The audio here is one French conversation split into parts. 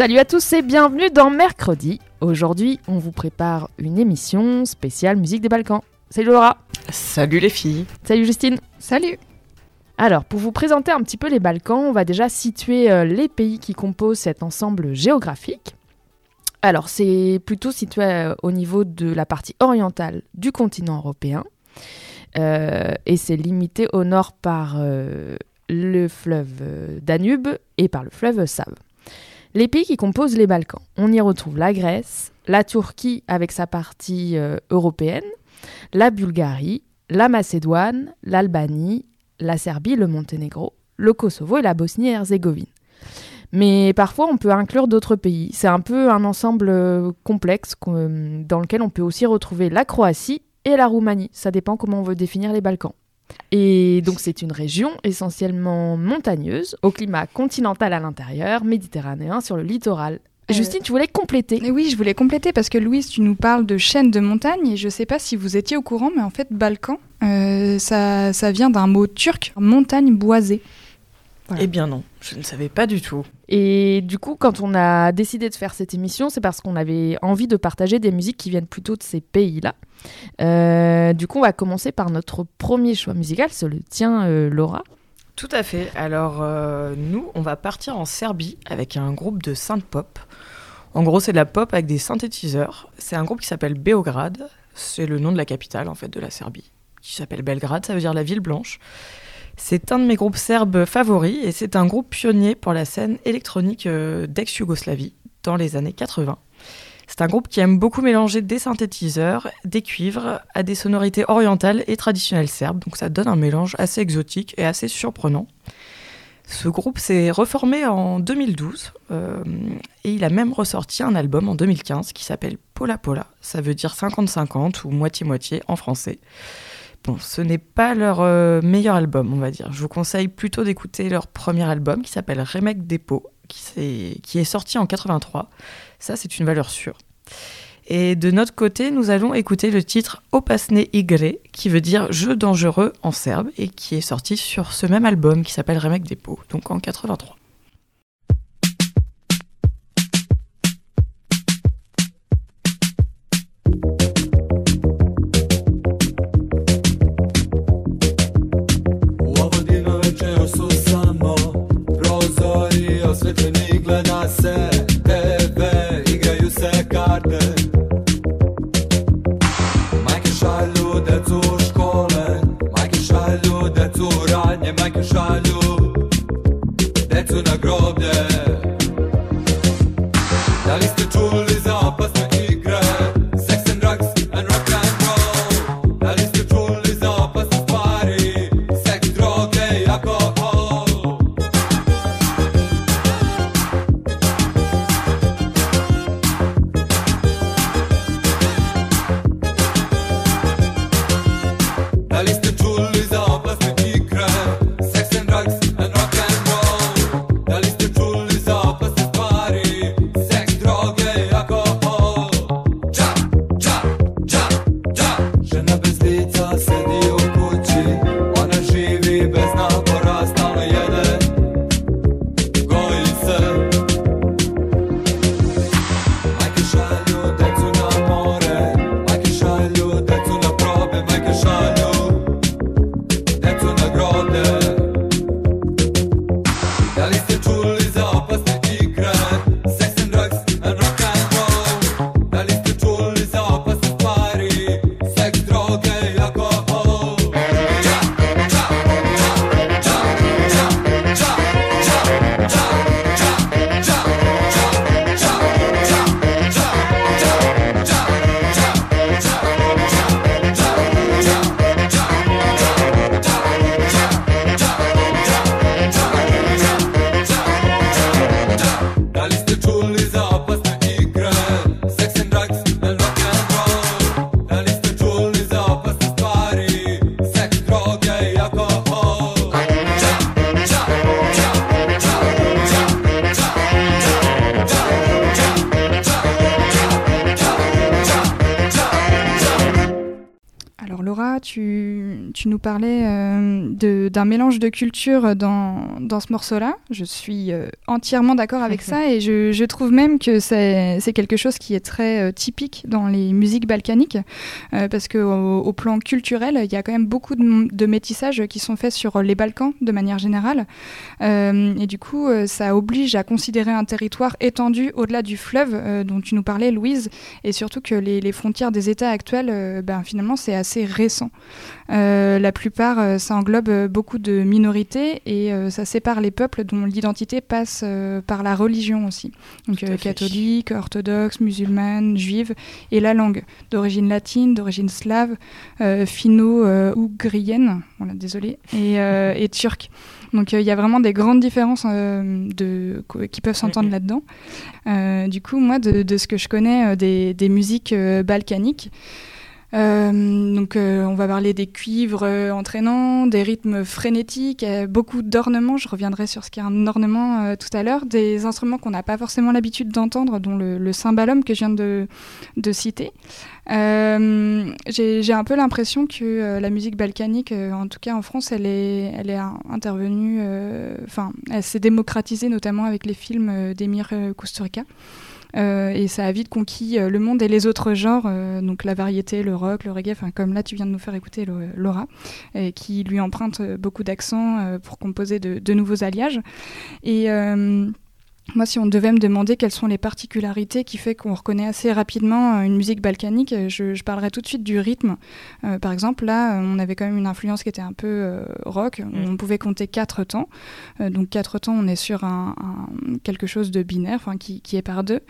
Salut à tous et bienvenue dans Mercredi. Aujourd'hui, on vous prépare une émission spéciale musique des Balkans. Salut Laura. Salut les filles. Salut Justine. Salut. Alors, pour vous présenter un petit peu les Balkans, on va déjà situer euh, les pays qui composent cet ensemble géographique. Alors, c'est plutôt situé euh, au niveau de la partie orientale du continent européen. Euh, et c'est limité au nord par euh, le fleuve Danube et par le fleuve Save. Les pays qui composent les Balkans, on y retrouve la Grèce, la Turquie avec sa partie euh, européenne, la Bulgarie, la Macédoine, l'Albanie, la Serbie, le Monténégro, le Kosovo et la Bosnie-Herzégovine. Mais parfois, on peut inclure d'autres pays. C'est un peu un ensemble euh, complexe qu'on- dans lequel on peut aussi retrouver la Croatie et la Roumanie. Ça dépend comment on veut définir les Balkans. Et donc, c'est une région essentiellement montagneuse, au climat continental à l'intérieur, méditerranéen sur le littoral. Euh, Justine, tu voulais compléter oui, je voulais compléter parce que Louise, tu nous parles de chaînes de montagnes et je sais pas si vous étiez au courant, mais en fait, Balkan, euh, ça, ça vient d'un mot turc, montagne boisée. Voilà. Eh bien non, je ne savais pas du tout. Et du coup, quand on a décidé de faire cette émission, c'est parce qu'on avait envie de partager des musiques qui viennent plutôt de ces pays-là. Euh, du coup, on va commencer par notre premier choix musical, c'est le tien, euh, Laura. Tout à fait. Alors euh, nous, on va partir en Serbie avec un groupe de synth pop. En gros, c'est de la pop avec des synthétiseurs. C'est un groupe qui s'appelle Beograd. C'est le nom de la capitale en fait de la Serbie, qui s'appelle Belgrade. Ça veut dire la ville blanche. C'est un de mes groupes serbes favoris et c'est un groupe pionnier pour la scène électronique euh, d'ex-Yougoslavie dans les années 80. C'est un groupe qui aime beaucoup mélanger des synthétiseurs, des cuivres à des sonorités orientales et traditionnelles serbes, donc ça donne un mélange assez exotique et assez surprenant. Ce groupe s'est reformé en 2012 euh, et il a même ressorti un album en 2015 qui s'appelle Pola Pola, ça veut dire 50-50 ou moitié-moitié en français. Bon, ce n'est pas leur euh, meilleur album, on va dire. Je vous conseille plutôt d'écouter leur premier album qui s'appelle Remake Depot, qui, s'est- qui est sorti en 83. Ça, c'est une valeur sûre. Et de notre côté, nous allons écouter le titre Opasne Igre, qui veut dire jeu dangereux en serbe, et qui est sorti sur ce même album qui s'appelle Remake Depot, donc en 83. karte Majke šalju decu u škole, majke šalju decu u radnje, majke šalju d'un mélange de cultures dans, dans ce morceau-là. Je suis euh, entièrement d'accord avec ça et je, je trouve même que c'est c'est quelque chose qui est très euh, typique dans les musiques balkaniques euh, parce qu'au au plan culturel, il y a quand même beaucoup de, de métissages qui sont faits sur les Balkans de manière générale. Et du coup, ça oblige à considérer un territoire étendu au-delà du fleuve dont tu nous parlais, Louise, et surtout que les, les frontières des États actuels, ben, finalement, c'est assez récent. Euh, la plupart, euh, ça englobe euh, beaucoup de minorités et ça sépare les peuples dont l'identité passe par la religion aussi. Donc catholique, orthodoxe, musulmane, juive, et la langue d'origine latine, d'origine slave, finno-ougrienne, voilà, désolé, et, et turque. Donc euh, il y a vraiment des grandes différences euh, de, qui peuvent s'entendre là-dedans. Euh, du coup, moi, de, de ce que je connais des, des musiques balkaniques, donc euh, on va parler des cuivres euh, entraînants, des rythmes frénétiques, euh, beaucoup d'ornements, je reviendrai sur ce qu'est un ornement euh, tout à l'heure, des instruments qu'on n'a pas forcément l'habitude d'entendre, dont le, le cymbalum que je viens de, de citer. Euh, J'ai un peu l'impression que euh, la musique balkanique, euh, en tout cas en France, elle est, elle est intervenue, euh, enfin, elle s'est démocratisée notamment avec les films euh, d'Emir euh, Kusturica. Euh, et ça a vite conquis euh, le monde et les autres genres, euh, donc la variété, le rock, le reggae, comme là tu viens de nous faire écouter Laura, qui lui emprunte beaucoup d'accents pour composer de, de nouveaux alliages. Et moi, si on devait me demander quelles sont les particularités qui fait qu'on reconnaît assez rapidement euh, une musique balkanique, euh, je, je parlerais tout de suite du rythme. Euh, par exemple, là, euh, on avait quand même une influence qui était un peu euh, rock. Mm. On pouvait compter quatre temps. Euh, donc quatre temps, on est sur un, un- quelque chose de binaire, enfin qui, qui est par deux.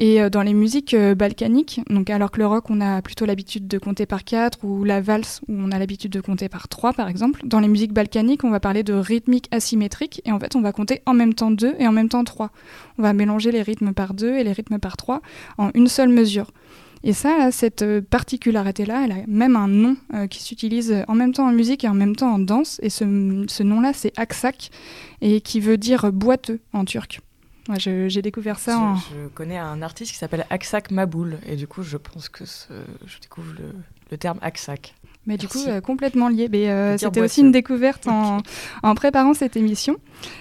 Et euh, dans les musiques euh, balkaniques, donc alors que le rock, on a plutôt l'habitude de compter par quatre, ou la valse, où on a l'habitude de compter par trois, par exemple. Dans les musiques balkaniques, on va parler de rythmique asymétrique, et en fait, on va compter en même temps deux et en même temps trois. On va mélanger les rythmes par deux et les rythmes par trois en une seule mesure. Et ça, cette euh, particularité-là, elle a même un nom qui s'utilise en même temps en musique et en même temps en danse. Et ce, ce nom-là, c'est aksak, et qui veut dire boiteux en turc. Moi, je- j'ai découvert ça en... Je, je connais un artiste qui s'appelle Aksak Maboul et du coup je pense que ce- je découvre le, le terme Aksak. Mais du coup, Merci. euh, complètement lié. Mais, euh, C'était aussi une découverte en, en préparant cette émission.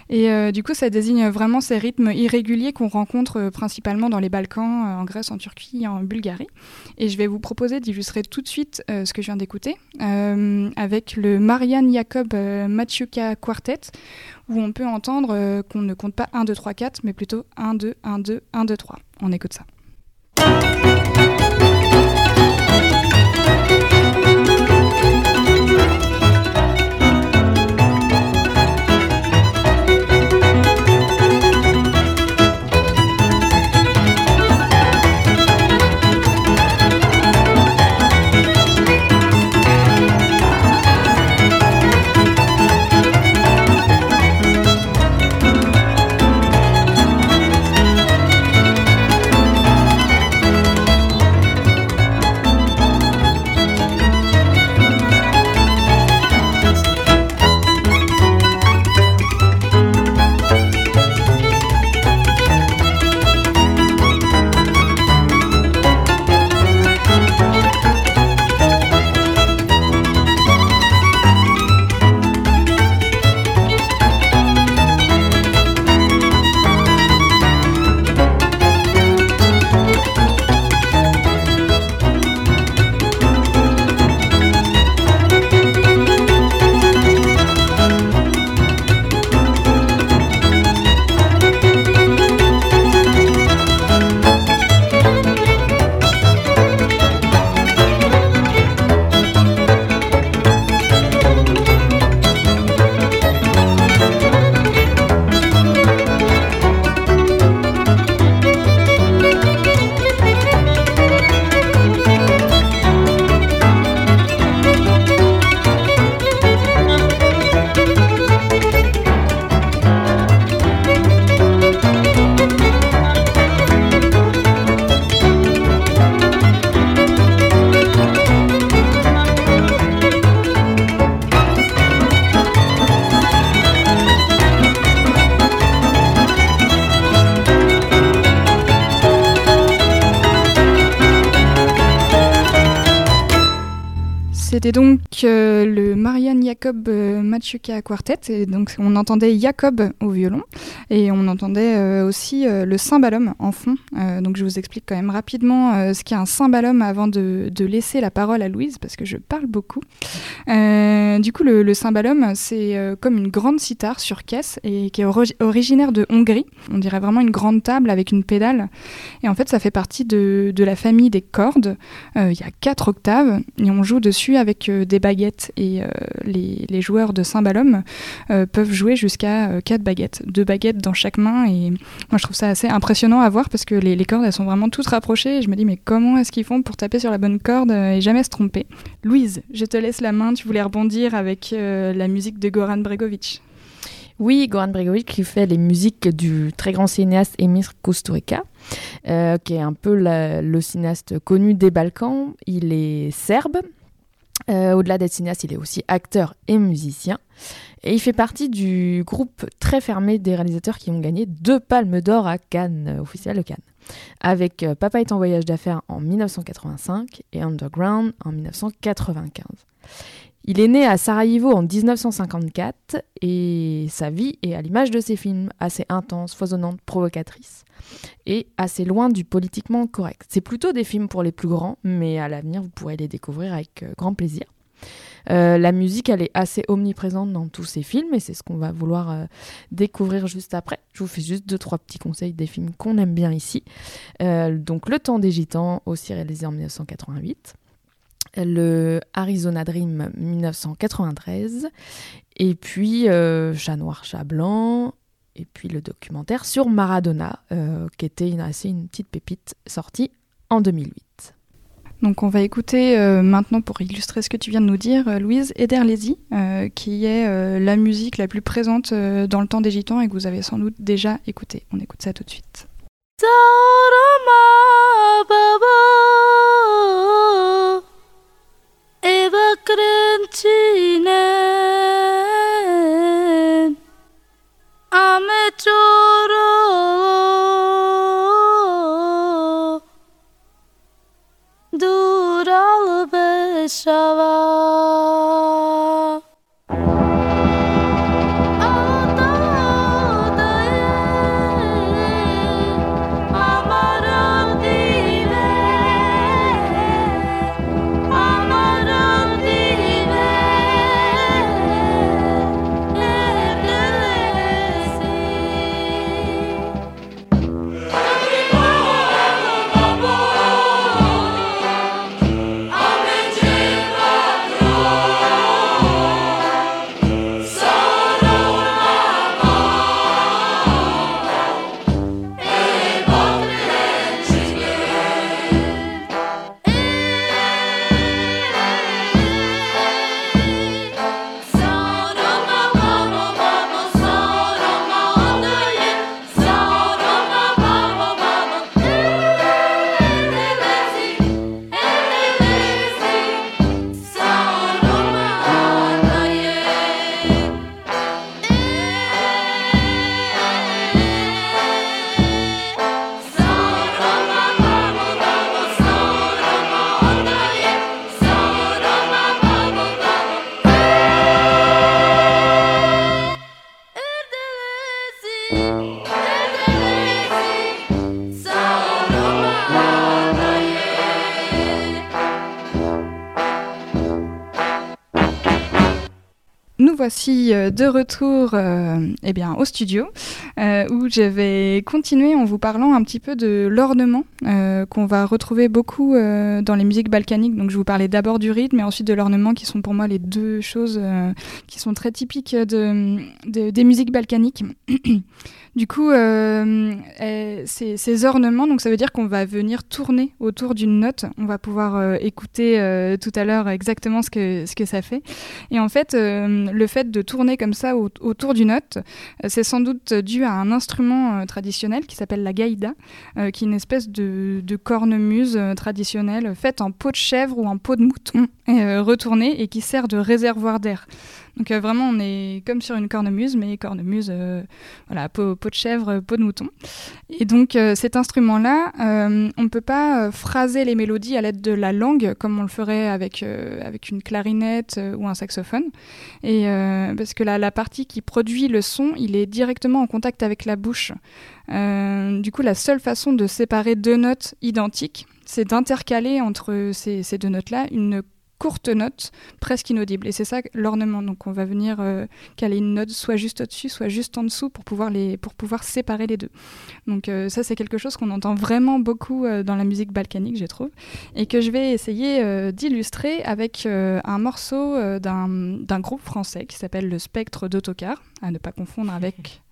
Et euh, du coup, ça désigne vraiment ces rythmes irréguliers qu'on rencontre euh, principalement dans les Balkans, euh, en Grèce, en Turquie, en Bulgarie. Et je vais vous proposer d'illustrer tout de suite euh, ce que je viens d'écouter avec le Marianne Jacob Machuca Quartet, où on peut entendre qu'on ne compte pas 1, 2, 3, 4, mais plutôt 1, 2, 1, 2, 1, 2, 3. On écoute ça. C'était donc euh, le Marianne Jacob euh, Machuca Quartet. Et donc, on entendait Jacob au violon et on entendait euh, aussi le cymbalum en fond. Donc, je vous explique quand même rapidement ce qu'est un cymbalum avant de, laisser la parole à Louise parce que je parle beaucoup. Du coup, le, le cymbalum, c'est comme une grande cithare sur caisse et qui est ori- originaire de Hongrie. On dirait vraiment une grande table avec une pédale. Et en fait, ça fait partie de, de la famille des cordes. Il y a quatre octaves et on joue dessus avec euh, des baguettes. Et euh, les, joueurs de cymbalum euh, peuvent jouer jusqu'à euh, quatre baguettes. Deux baguettes dans chaque main. Et moi, je trouve ça assez impressionnant à voir parce que les, cordes, elles sont vraiment toutes rapprochées. Et je me dis, mais comment est-ce qu'ils font pour taper sur la bonne corde et jamais se tromper? Louise, je te laisse la main. Tu voulais rebondir avec la musique de Goran Bregovic. Oui, Goran Bregovic qui fait les musiques du très grand cinéaste Emir Kusturica, qui est un peu le cinéaste connu des Balkans. Il est serbe. Euh, Au-delà d'être cinéaste, il est aussi acteur et musicien. Et il fait partie du groupe très fermé des réalisateurs qui ont gagné deux palmes d'or à Cannes, euh, au Festival de Cannes. Avec euh, Papa est en voyage d'affaires en 1985 et Underground en 1995. Il est né à Sarajevo en 1954 et sa vie est à l'image de ses films, assez intense, foisonnante, provocatrice et assez loin du politiquement correct. C'est plutôt des films pour les plus grands, mais à l'avenir vous pourrez les découvrir avec euh, grand plaisir. Euh, la musique, elle est assez omniprésente dans tous ces films et c'est ce qu'on va vouloir euh, découvrir juste après. Je vous fais juste deux, trois petits conseils des films qu'on aime bien ici. Donc Le Temps des Gitans, aussi réalisé en 1988 le Arizona Dream 1993, et puis Chat Noir, Chat Blanc, et puis le documentaire sur Maradona, euh, qui était une, assez une petite pépite sortie en 2008. Donc on va écouter euh, maintenant pour illustrer ce que tu viens de nous dire, euh, Louise Ederlezi, euh, qui est euh, la musique la plus présente euh, dans le temps des gitans et que vous avez sans doute déjà écouté. On écoute ça tout de suite. Voici euh, de retour euh, eh bien, au studio euh, où je vais continuer en vous parlant un petit peu de l'ornement euh, qu'on va retrouver beaucoup euh, dans les musiques balkaniques. Donc je vous parlais d'abord du rythme et ensuite de l'ornement qui sont pour moi les deux choses qui sont très typiques de, de- des musiques balkaniques. Du coup, euh, ces, ornements, donc ça veut dire qu'on va venir tourner autour d'une note. On va pouvoir écouter tout à l'heure exactement ce que, ce que ça fait. Et en fait, le fait de tourner comme ça au- autour d'une note, c'est sans doute dû à un instrument euh, traditionnel qui s'appelle la gaïda, euh, qui est une espèce de, de cornemuse euh, traditionnelle faite en peau de chèvre ou en peau de mouton et retournée et qui sert de réservoir d'air. Donc euh, vraiment, on est comme sur une cornemuse, mais cornemuse, euh, voilà, peau, de chèvre, peau de mouton. Et donc euh, cet instrument-là, euh, on ne peut pas euh, phraser les mélodies à l'aide de la langue comme on le ferait avec, euh, avec une clarinette euh, ou un saxophone. Et euh, parce que la, la partie qui produit le son, il est directement en contact avec la bouche. Euh, du coup, la seule façon de séparer deux notes identiques, c'est d'intercaler entre ces, ces deux notes-là une courte note presque inaudible. Et c'est ça l'ornement. Donc on va venir euh, caler une note soit juste au-dessus, soit juste en dessous pour pouvoir, les, pour pouvoir séparer les deux. Donc euh, ça c'est quelque chose qu'on entend vraiment beaucoup euh, dans la musique balkanique, je trouve, et que je vais essayer d'illustrer avec un morceau d'un groupe français qui s'appelle le Spectre d'Autocar, à ne pas confondre avec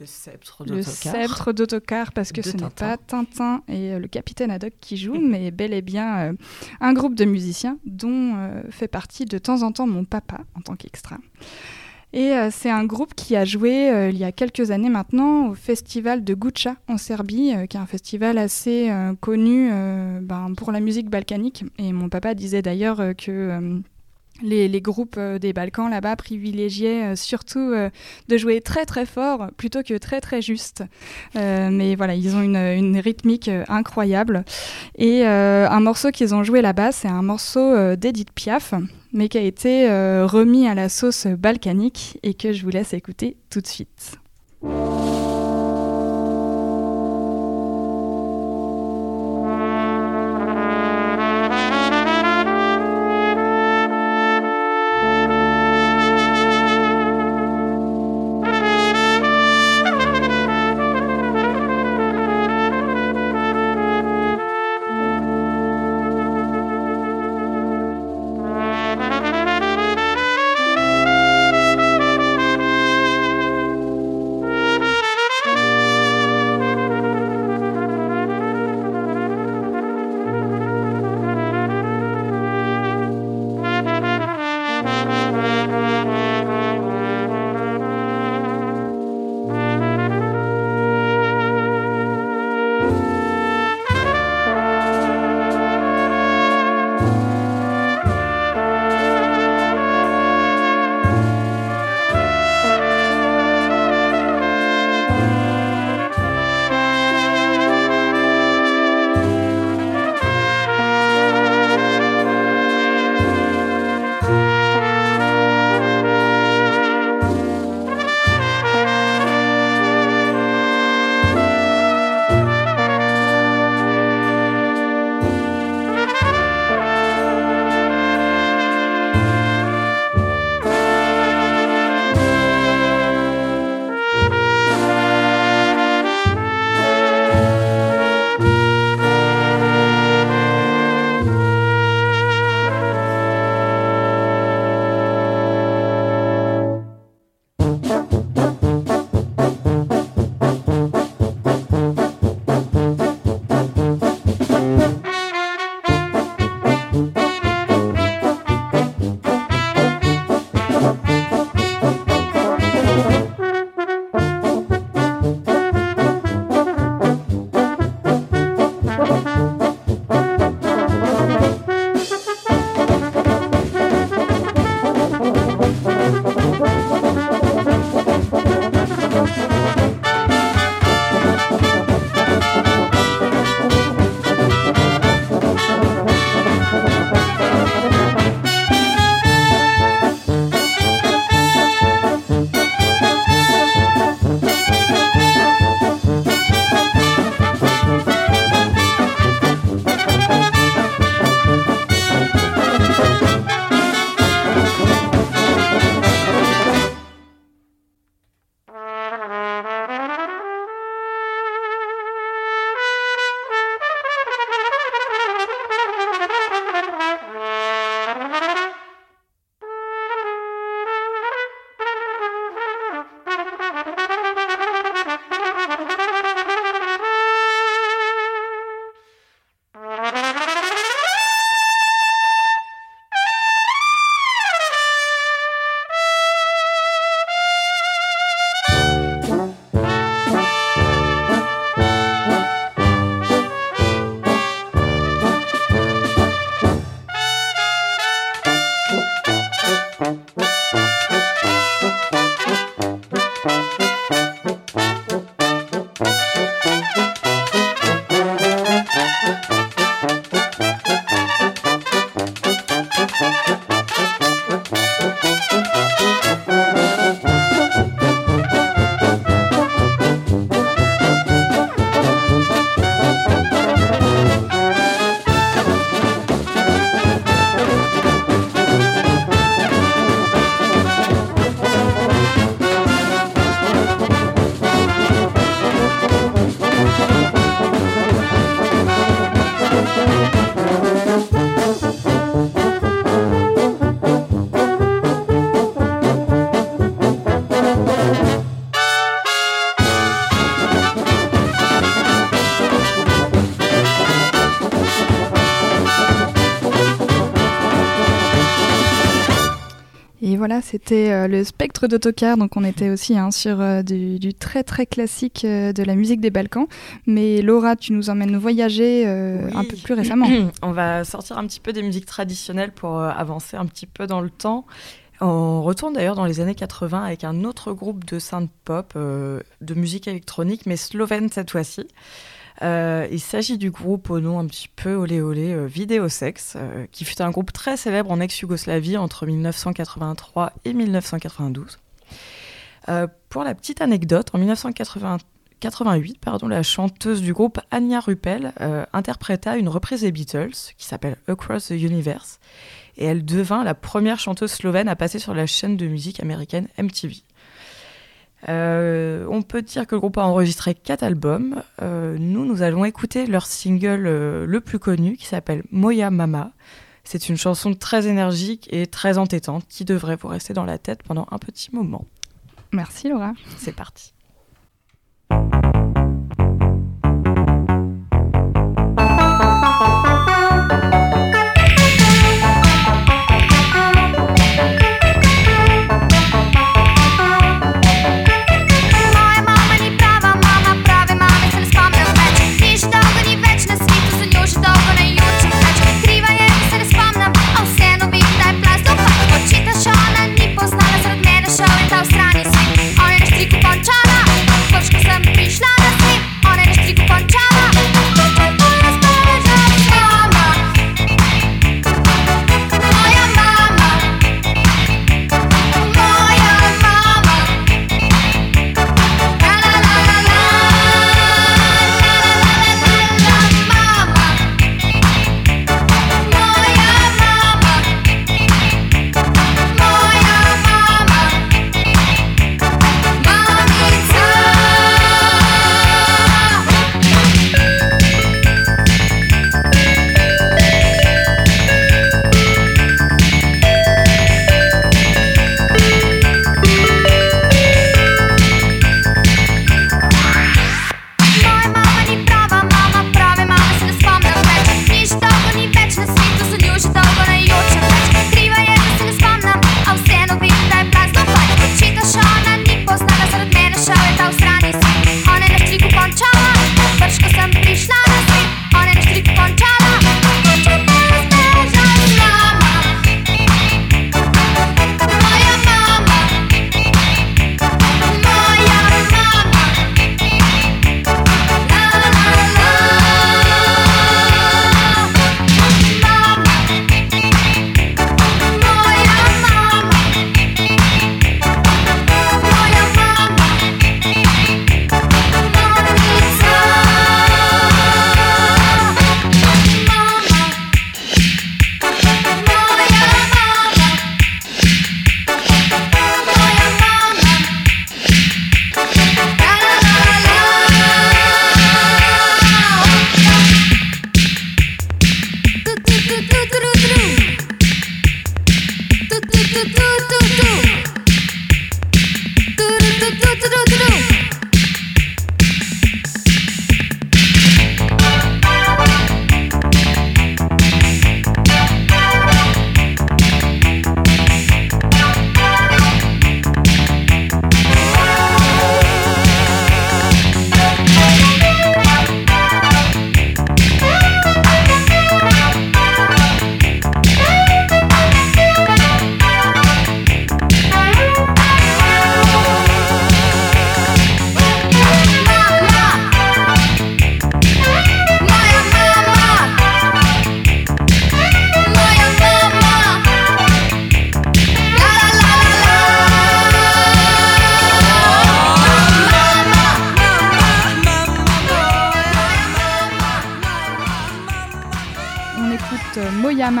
Le sceptre le d'autocar. sceptre d'autocar parce que De ce n'est pas Tintin et euh, le capitaine Haddock qui joue, mais bel et bien euh, un groupe de musiciens dont euh, fait partie de temps en temps mon papa en tant qu'extra. Et euh, c'est un groupe qui a joué euh, il y a quelques années maintenant au festival de Guča en Serbie, euh, qui est un festival assez connu ben, pour la musique balkanique. Et mon papa disait d'ailleurs que les, groupes euh, des Balkans là-bas privilégiaient euh, surtout euh, de jouer très très fort plutôt que très très juste. Mais voilà, ils ont une, rythmique incroyable. Et un morceau qu'ils ont joué là-bas, c'est un morceau d'Edith Piaf, mais qui a été remis à la sauce balkanique et que je vous laisse écouter tout de suite. C'était euh, le spectre d'Autocar, donc on était aussi hein, sur euh, du, du très très classique euh, de la musique des Balkans. Mais Laura, tu nous emmènes voyager Oui. un peu plus récemment. On va sortir un petit peu des musiques traditionnelles pour avancer un petit peu dans le temps. On retourne d'ailleurs dans les années 80 avec un autre groupe de synth pop, euh, de musique électronique, mais slovène cette fois-ci. Euh, il s'agit du groupe au nom un petit peu olé olé euh, Videosex, euh, qui fut un groupe très célèbre en ex-Yougoslavie entre 1983 et 1992. Euh, pour la petite anecdote, en 1988, pardon, la chanteuse du groupe Anya Ruppel interpréta une reprise des Beatles qui s'appelle Across the Universe et elle devint la première chanteuse slovène à passer sur la chaîne de musique américaine MTV. Euh, on peut dire que le groupe a enregistré quatre albums. Euh, nous, nous allons écouter leur single euh, le plus connu qui s'appelle Moya Mama. C'est une chanson très énergique et très entêtante qui devrait vous rester dans la tête pendant un petit moment. Merci Laura. C'est parti.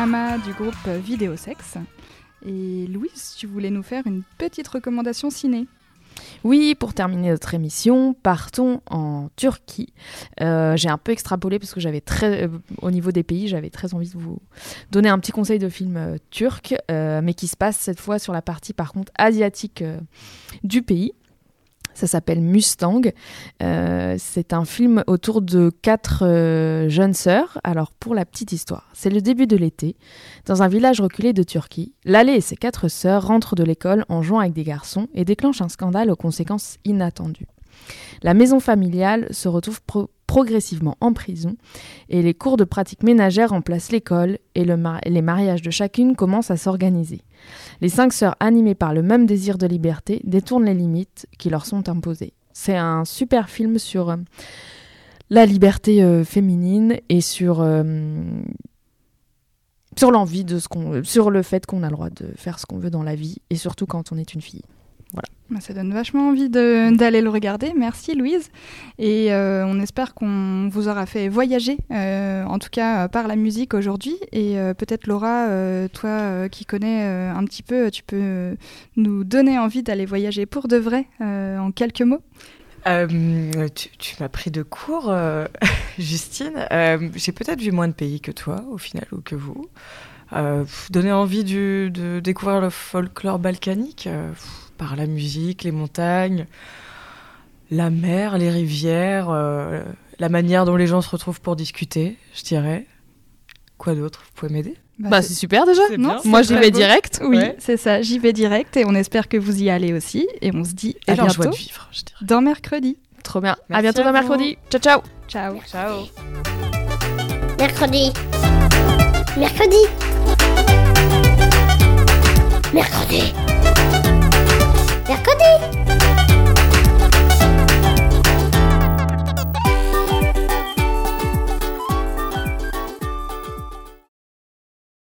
Mama du groupe euh, Vidéosex. Et Louise, tu voulais nous faire une petite recommandation ciné. Oui, pour terminer notre émission, partons en Turquie. Euh, J'ai un peu extrapolé parce que j'avais très, euh, au niveau des pays, j'avais très envie de vous donner un petit conseil de film euh, turc, mais qui se passe cette fois sur la partie par contre asiatique du pays. Ça s'appelle Mustang. Euh, c'est un film autour de quatre euh, jeunes sœurs. Alors, pour la petite histoire, c'est le début de l'été. Dans un village reculé de Turquie, Lalé et ses quatre sœurs rentrent de l'école en jouant avec des garçons et déclenchent un scandale aux conséquences inattendues. La maison familiale se retrouve pro- progressivement en prison et les cours de pratique ménagère remplacent l'école et les mariages de chacune commencent à s'organiser. Les cinq sœurs, animées par le même désir de liberté, détournent les limites qui leur sont imposées. C'est un super film sur euh, la liberté euh, féminine et sur, euh, sur l'envie de ce qu'on, sur le fait qu'on a le droit de faire ce qu'on veut dans la vie et surtout quand on est une fille. Bah, Ça donne vachement envie d'aller le regarder. Merci Louise. Et euh, on espère qu'on vous aura fait voyager, euh, en tout cas euh, par la musique aujourd'hui. Et euh, peut-être Laura, euh, toi euh, qui connais euh, un petit peu, tu peux nous donner envie d'aller voyager pour de vrai euh, en quelques mots? Euh, tu tu m'as pris de court, euh, Justine. Euh, J'ai peut-être vu moins de pays que toi, au final, ou que vous. Euh, donner envie du- de découvrir le folklore balkanique euh, par la musique, les montagnes, la mer, les rivières, euh, la manière dont les gens se retrouvent pour discuter, je dirais. Quoi d'autre Vous pouvez m'aider? Bah, c'est super déjà. C'est non, bien. Moi, j'y vais beau. direct. Oui, Ouais. c'est ça. J'y vais direct et on espère que vous y allez aussi. Et on se dit Et à joie bientôt de vivre, je dirais. dans mercredi. Trop bien. à Merci bientôt à dans vous. mercredi. Ciao, ciao. Ciao. Ciao Mercredi. Mercredi. Mercredi. Mercredi. 略で